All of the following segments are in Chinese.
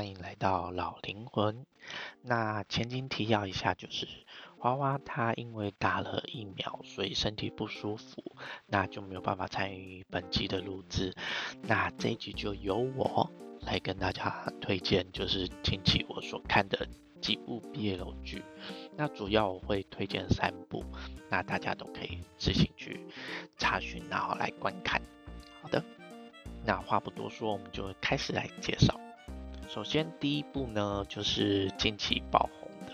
欢迎来到老灵魂。那前情提要一下，就是花花他因为打了疫苗，所以身体不舒服，那就没有办法参与本集的录制。那这一集就由我来跟大家推荐，就是近期我所看的几部毕业楼剧。那主要我会推荐三部，那大家都可以自行去查询，然后来观看。好的。那话不多说，我们就开始来介绍。首先，第一部呢，就是近期爆红的，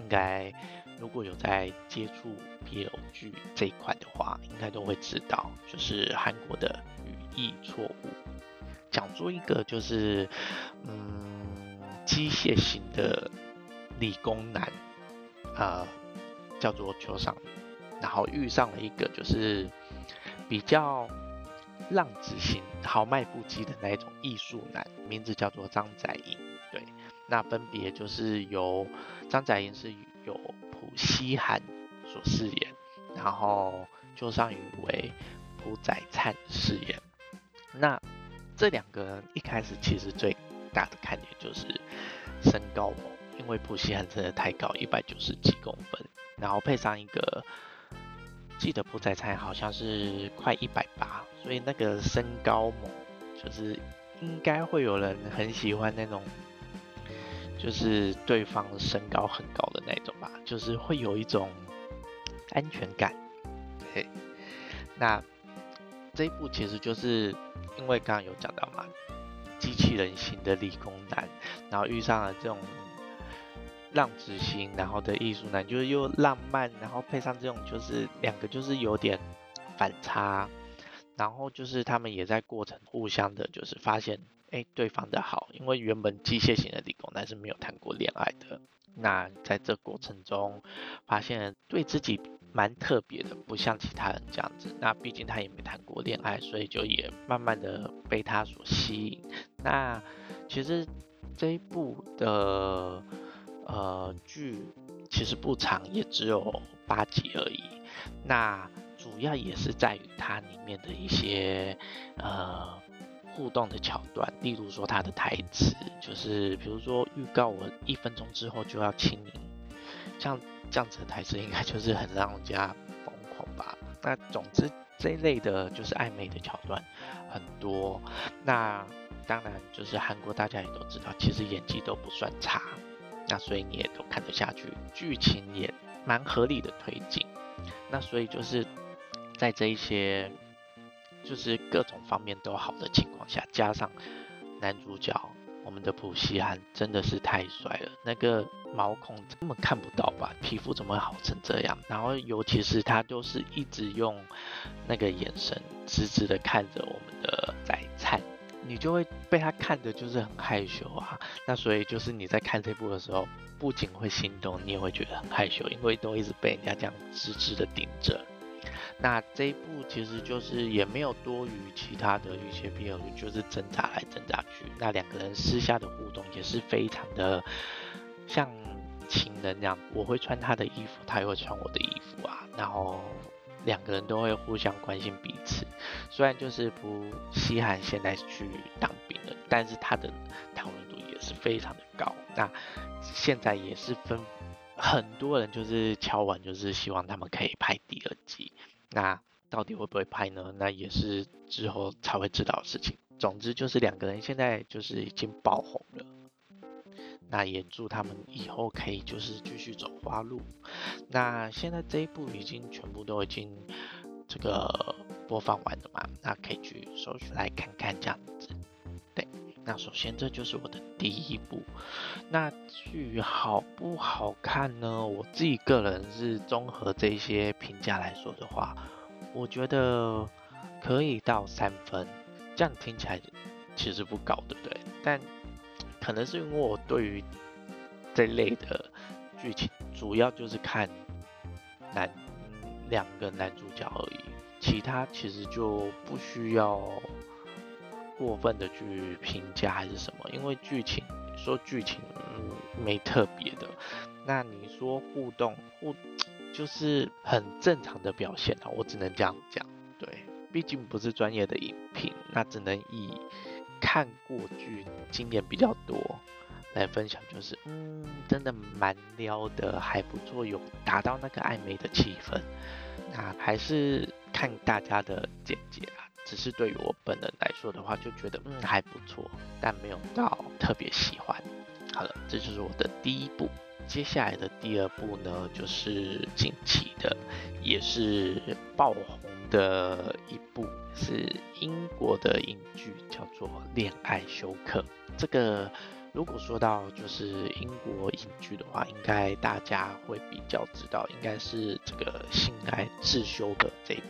应该如果有在接触 P L 剧这一块的话，应该都会知道，就是韩国的《语义错误》，讲述一个就是嗯机械型的理工男，呃，叫做邱尚，然后遇上了一个就是比较。浪子型、豪迈不羁的那一种艺术男，名字叫做张载英。对，那分别就是由张载英是由朴熙涵所饰演，然后邱尚宇为朴载灿饰演。那这两个人一开始其实最大的看点就是身高猛，因为朴熙涵真的太高，一百九十几公分，然后配上一个。记得朴载灿好像是快一百八，所以那个身高猛，就是应该会有人很喜欢那种，就是对方身高很高的那种吧，就是会有一种安全感。对，那这一部其实就是因为刚刚有讲到嘛，机器人型的理工男，然后遇上了这种。浪子型，然后的艺术男就是又浪漫，然后配上这种就是两个就是有点反差，然后就是他们也在过程互相的，就是发现哎对方的好，因为原本机械型的理工男是没有谈过恋爱的，那在这过程中发现对自己蛮特别的，不像其他人这样子，那毕竟他也没谈过恋爱，所以就也慢慢的被他所吸引。那其实这一部的。呃，剧其实不长，也只有八集而已。那主要也是在于它里面的一些呃互动的桥段，例如说它的台词，就是比如说预告我一分钟之后就要亲你，像这样子的台词，应该就是很让人家疯狂吧。那总之这一类的就是暧昧的桥段很多。那当然就是韩国大家也都知道，其实演技都不算差。那所以你也都看得下去，剧情也蛮合理的推进。那所以就是在这一些就是各种方面都好的情况下，加上男主角我们的普希汉真的是太帅了，那个毛孔根本看不到吧，皮肤怎么会好成这样？然后尤其是他都是一直用那个眼神直直的看着我们的。你就会被他看的，就是很害羞啊。那所以就是你在看这部的时候，不仅会心动，你也会觉得很害羞，因为都一直被人家这样直直的盯着。那这一部其实就是也没有多余其他的一些 BL，就是挣扎来挣扎去。那两个人私下的互动也是非常的像情人那样，我会穿他的衣服，他也会穿我的衣服啊，然后。两个人都会互相关心彼此，虽然就是不稀罕现在去当兵了，但是他的讨论度也是非常的高。那现在也是分很多人就是敲完，就是希望他们可以拍第二季。那到底会不会拍呢？那也是之后才会知道的事情。总之就是两个人现在就是已经爆红了。那也祝他们以后可以就是继续走花路。那现在这一部已经全部都已经这个播放完了嘛？那可以去搜出来看看这样子。对，那首先这就是我的第一部。那至于好不好看呢？我自己个人是综合这些评价来说的话，我觉得可以到三分。这样听起来其实不高，对不对？但可能是因为我对于这类的剧情，主要就是看男两个男主角而已，其他其实就不需要过分的去评价还是什么，因为剧情说剧情没特别的，那你说互动互就是很正常的表现啊，我只能这样讲，对，毕竟不是专业的影评，那只能以。看过剧经验比较多来分享，就是嗯，真的蛮撩的，还不错，有达到那个暧昧的气氛。那还是看大家的见解啦。只是对于我本人来说的话，就觉得嗯还不错，但没有到特别喜欢。好了，这就是我的第一部。接下来的第二部呢，就是近期的，也是爆红的一部，是英国的影剧，叫做《恋爱休克》。这个如果说到就是英国影剧的话，应该大家会比较知道，应该是这个《性爱自修》的这一部。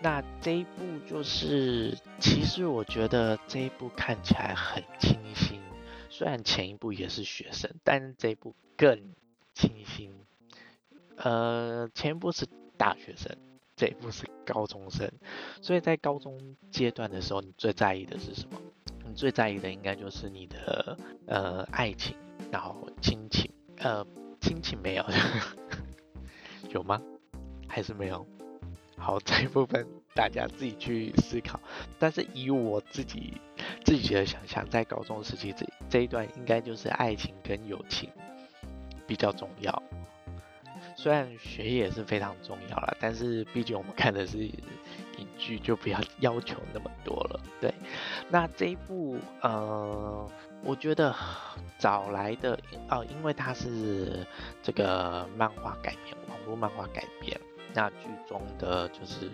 那这一部就是，其实我觉得这一部看起来很清新。虽然前一部也是学生，但这一部更清新。呃，前一部是大学生，这不是高中生。所以在高中阶段的时候，你最在意的是什么？你最在意的应该就是你的呃爱情，然后亲情。呃，亲情没有，有吗？还是没有？好，这一部分大家自己去思考。但是以我自己自己的想象，在高中时期这这一段，应该就是爱情跟友情比较重要。虽然学业是非常重要了，但是毕竟我们看的是影剧，就不要 要求那么多了。对，那这一部呃，我觉得找来的哦，因为它是这个漫画改编，网络漫画改编。那剧中的就是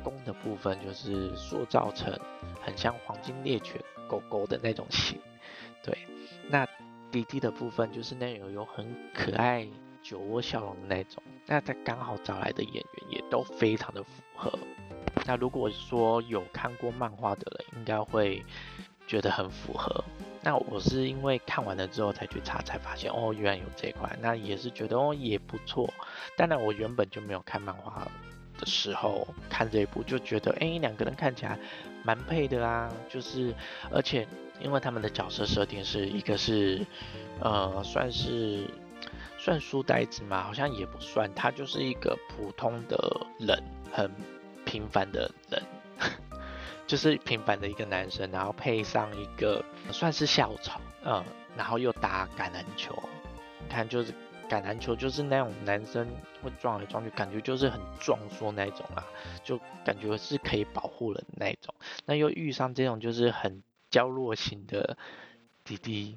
公的部分，就是塑造成很像黄金猎犬狗狗的那种 型，对。那弟弟的部分就是那种有很可爱酒窝笑容的那种。那他刚好找来的演员也都非常的符合。那如果说有看过漫画的人，应该会觉得很符合。那我是因为看完了之后才去查，才发现哦，原来有这块。那也是觉得哦也不错。当然我原本就没有看漫画的时候看这一部，就觉得哎两个人看起来蛮配的啊。就是而且因为他们的角色设定是一个是呃算是算书呆子嘛，好像也不算，他就是一个普通的人，很平凡的人。就是平凡的一个男生，然后配上一个算是校草，嗯，然后又打橄榄球，看就是橄榄球就是那种男生会撞来撞去，感觉就是很壮硕那种啊，就感觉是可以保护人那种。那又遇上这种就是很娇弱型的弟弟，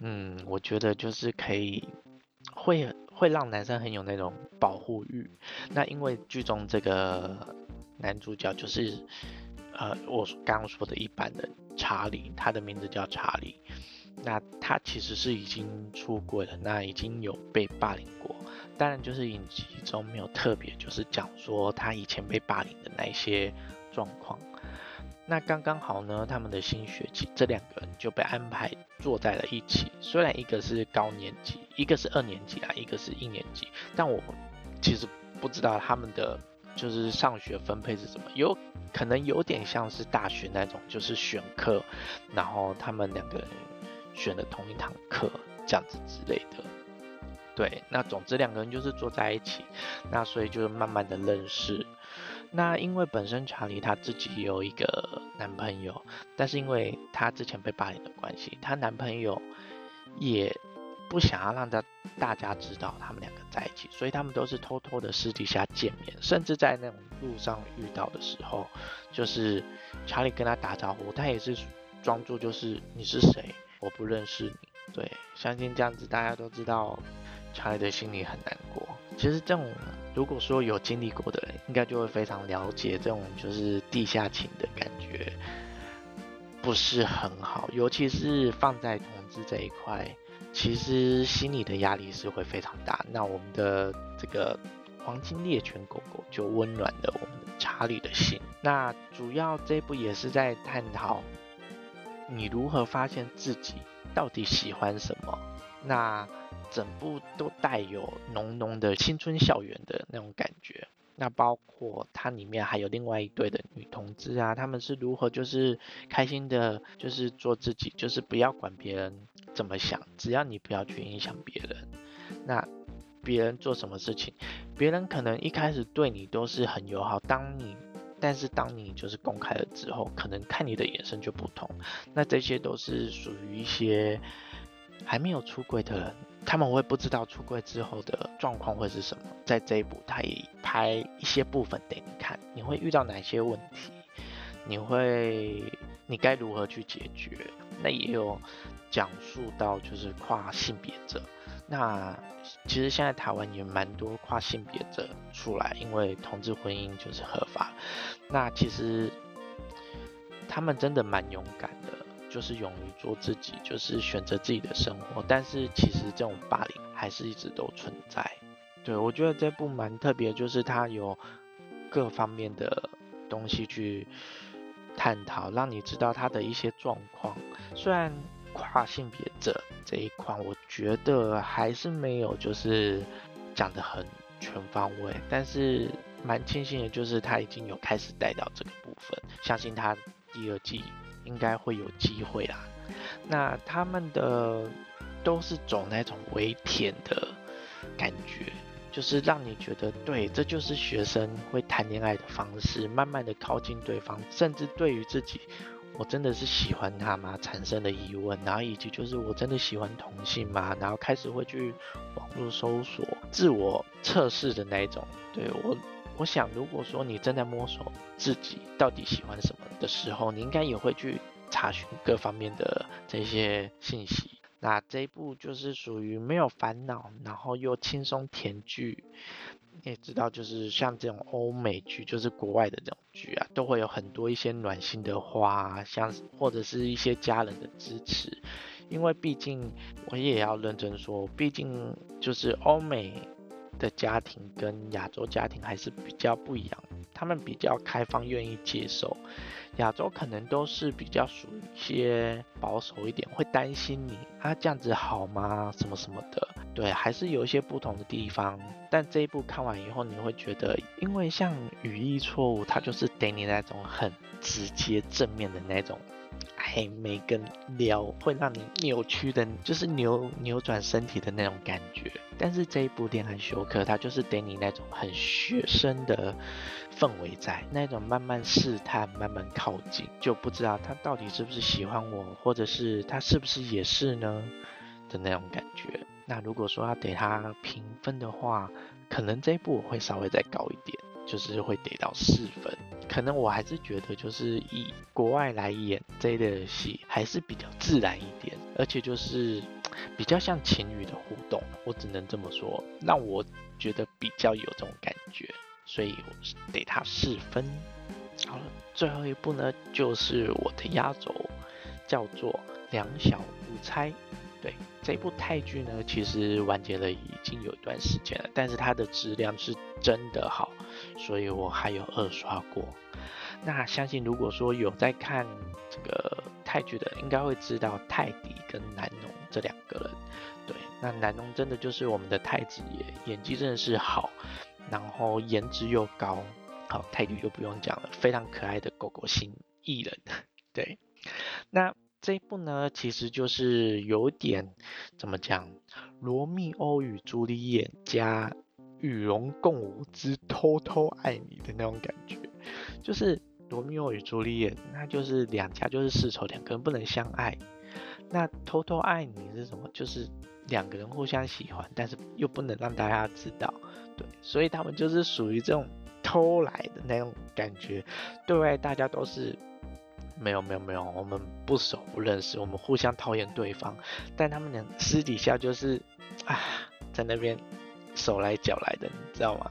嗯，我觉得就是可以会会让男生很有那种保护欲。那因为剧中这个男主角就是。呃，我刚刚说的一般的查理，他的名字叫查理。那他其实是已经出轨了，那已经有被霸凌过。当然，就是影集中没有特别就是讲说他以前被霸凌的那些状况。那刚刚好呢，他们的新学期这两个人就被安排坐在了一起。虽然一个是高年级，一个是二年级啊，一个是一年级，但我其实不知道他们的。就是上学分配是什么？有可能有点像是大学那种，就是选课，然后他们两个人选了同一堂课这样子之类的。对，那总之两个人就是坐在一起，那所以就慢慢的认识。那因为本身查理他自己有一个男朋友，但是因为他之前被霸凌的关系，他男朋友也。不想要让大大家知道他们两个在一起，所以他们都是偷偷的私底下见面，甚至在那种路上遇到的时候，就是查理跟他打招呼，他也是装作就是你是谁，我不认识你。对，相信这样子大家都知道，查理的心里很难过。其实这种如果说有经历过的人，应该就会非常了解这种就是地下情的感觉，不是很好，尤其是放在同志这一块。其实心里的压力是会非常大。那我们的这个黄金猎犬狗狗就温暖了我们查理的心。那主要这部也是在探讨你如何发现自己到底喜欢什么。那整部都带有浓浓的青春校园的那种感觉。那包括它里面还有另外一对的女同志啊，他们是如何就是开心的，就是做自己，就是不要管别人怎么想，只要你不要去影响别人。那别人做什么事情，别人可能一开始对你都是很友好，当你但是当你就是公开了之后，可能看你的眼神就不同。那这些都是属于一些还没有出柜的人，他们会不知道出柜之后的状况会是什么。在这一部，他也拍一些部分给你看，你会遇到哪些问题，你会你该如何去解决？那也有讲述到就是跨性别者。那其实现在台湾也蛮多跨性别者出来，因为同志婚姻就是合法。那其实他们真的蛮勇敢的，就是勇于做自己，就是选择自己的生活。但是其实这种霸凌还是一直都存在。对我觉得这部蛮特别，就是它有各方面的东西去探讨，让你知道他的一些状况。虽然跨性别者这一块，我觉得还是没有就是讲的很全方位，但是蛮庆幸的，就是他已经有开始带到这个部分，相信他第二季应该会有机会啦。那他们的都是走那种微甜的感觉，就是让你觉得对，这就是学生会谈恋爱的方式，慢慢的靠近对方，甚至对于自己。我真的是喜欢他吗？产生的疑问，然后以及就是我真的喜欢同性吗？然后开始会去网络搜索、自我测试的那种。对我，我想如果说你正在摸索自己到底喜欢什么的时候，你应该也会去查询各方面的这些信息。那这一部就是属于没有烦恼，然后又轻松甜剧。你也知道，就是像这种欧美剧，就是国外的这种剧啊，都会有很多一些暖心的话，像或者是一些家人的支持。因为毕竟我也要认真说，毕竟就是欧美的家庭跟亚洲家庭还是比较不一样，他们比较开放，愿意接受。亚洲可能都是比较属于一些保守一点，会担心你啊这样子好吗？什么什么的。对，还是有一些不同的地方，但这一部看完以后，你会觉得，因为像语义错误，它就是给你那种很直接正面的那种暧昧跟撩，会让你扭曲的，就是扭扭转身体的那种感觉。但是这一部恋爱休克，它就是给你那种很学生的氛围在，那种慢慢试探、慢慢靠近，就不知道他到底是不是喜欢我，或者是他是不是也是呢的那种感觉。那如果说要给他评分的话，可能这一部我会稍微再高一点，就是会给到四分。可能我还是觉得，就是以国外来演这类的戏，还是比较自然一点，而且就是比较像情侣的互动，我只能这么说，让我觉得比较有这种感觉，所以我给他四分。好了，最后一部呢，就是我的压轴，叫做《两小无猜》。对这部泰剧呢，其实完结了已经有一段时间了，但是它的质量是真的好，所以我还有二刷过。那相信如果说有在看这个泰剧的，应该会知道泰迪跟南农这两个人。对，那南农真的就是我们的太子爷，演技真的是好，然后颜值又高。好，泰迪就不用讲了，非常可爱的狗狗型艺人。对，那。这一部呢，其实就是有点怎么讲，罗密欧与朱丽叶加与龙共舞之偷偷爱你的那种感觉，就是罗密欧与朱丽叶，那就是两家就是世仇，两个人不能相爱。那偷偷爱你是什么？就是两个人互相喜欢，但是又不能让大家知道，对，所以他们就是属于这种偷来的那种感觉，对外大家都是。没有没有没有，我们不熟不认识，我们互相讨厌对方，但他们俩私底下就是啊，在那边手来脚来的，你知道吗？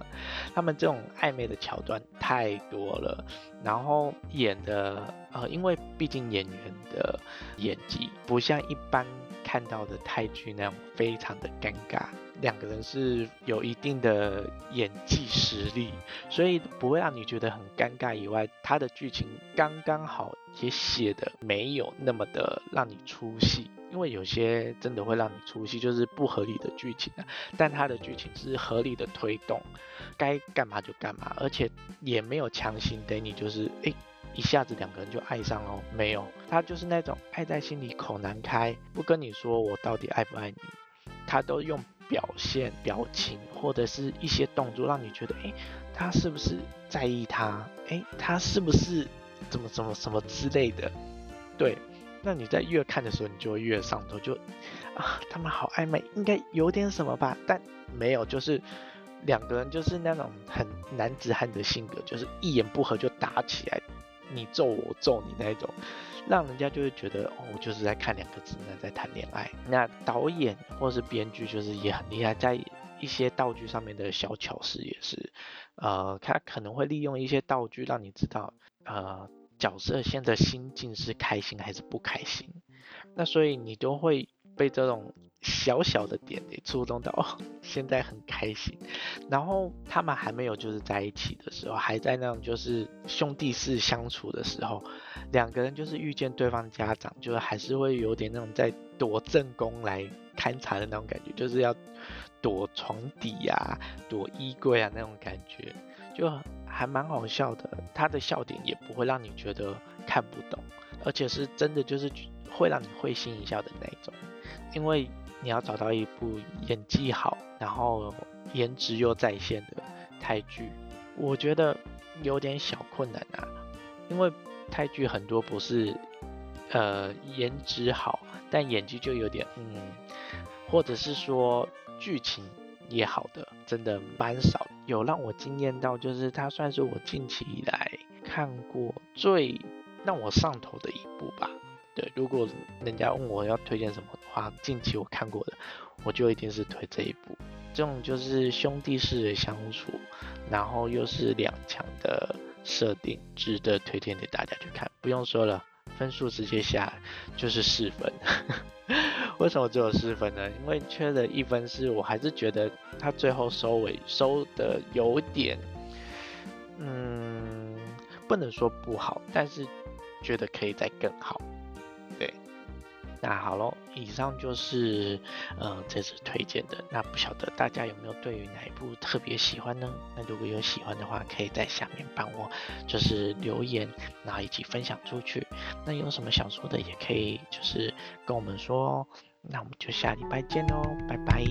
他们这种暧昧的桥段太多了，然后演的呃，因为毕竟演员的演技不像一般看到的泰剧那样非常的尴尬。两个人是有一定的演技实力，所以不会让你觉得很尴尬。以外，他的剧情刚刚好，也写的没有那么的让你出戏。因为有些真的会让你出戏，就是不合理的剧情啊。但他的剧情是合理的推动，该干嘛就干嘛，而且也没有强行给你就是哎一下子两个人就爱上哦，没有，他就是那种爱在心里口难开，不跟你说我到底爱不爱你。他都用表现、表情或者是一些动作，让你觉得，哎，他是不是在意他？哎，他是不是怎么怎么什么之类的？对，那你在越看的时候，你就会越上头，就啊，他们好暧昧，应该有点什么吧？但没有，就是两个人就是那种很男子汉的性格，就是一言不合就打起来，你揍我揍你那种。让人家就会觉得哦，就是在看两个直男在谈恋爱。那导演或是编剧就是也很厉害，在一些道具上面的小巧思也是，呃，他可能会利用一些道具让你知道，呃，角色现在心境是开心还是不开心。那所以你都会被这种。小小的点给触动到，哦，现在很开心。然后他们还没有就是在一起的时候，还在那种就是兄弟式相处的时候，两个人就是遇见对方家长，就是还是会有点那种在躲正宫来勘察的那种感觉，就是要躲床底呀、躲衣柜啊那种感觉，就还蛮好笑的。他的笑点也不会让你觉得看不懂，而且是真的就是会让你会心一笑的那种，因为。你要找到一部演技好，然后颜值又在线的泰剧，我觉得有点小困难啊。因为泰剧很多不是，呃，颜值好，但演技就有点嗯，或者是说剧情也好的，真的蛮少。有让我惊艳到，就是它算是我近期以来看过最让我上头的一部吧。对，如果人家问我要推荐什么的话，近期我看过的，我就一定是推这一部。这种就是兄弟式的相处，然后又是两强的设定，值得推荐给大家去看。不用说了，分数直接下就是四分。为什么只有四分呢？因为缺了一分，是我还是觉得他最后收尾收的有点，嗯，不能说不好，但是觉得可以再更好。那好喽，以上就是呃这次推荐的。那不晓得大家有没有对于哪一部特别喜欢呢？那如果有喜欢的话，可以在下面帮我就是留言，然后一起分享出去。那有什么想说的，也可以就是跟我们说哦。那我们就下礼拜见喽，拜拜。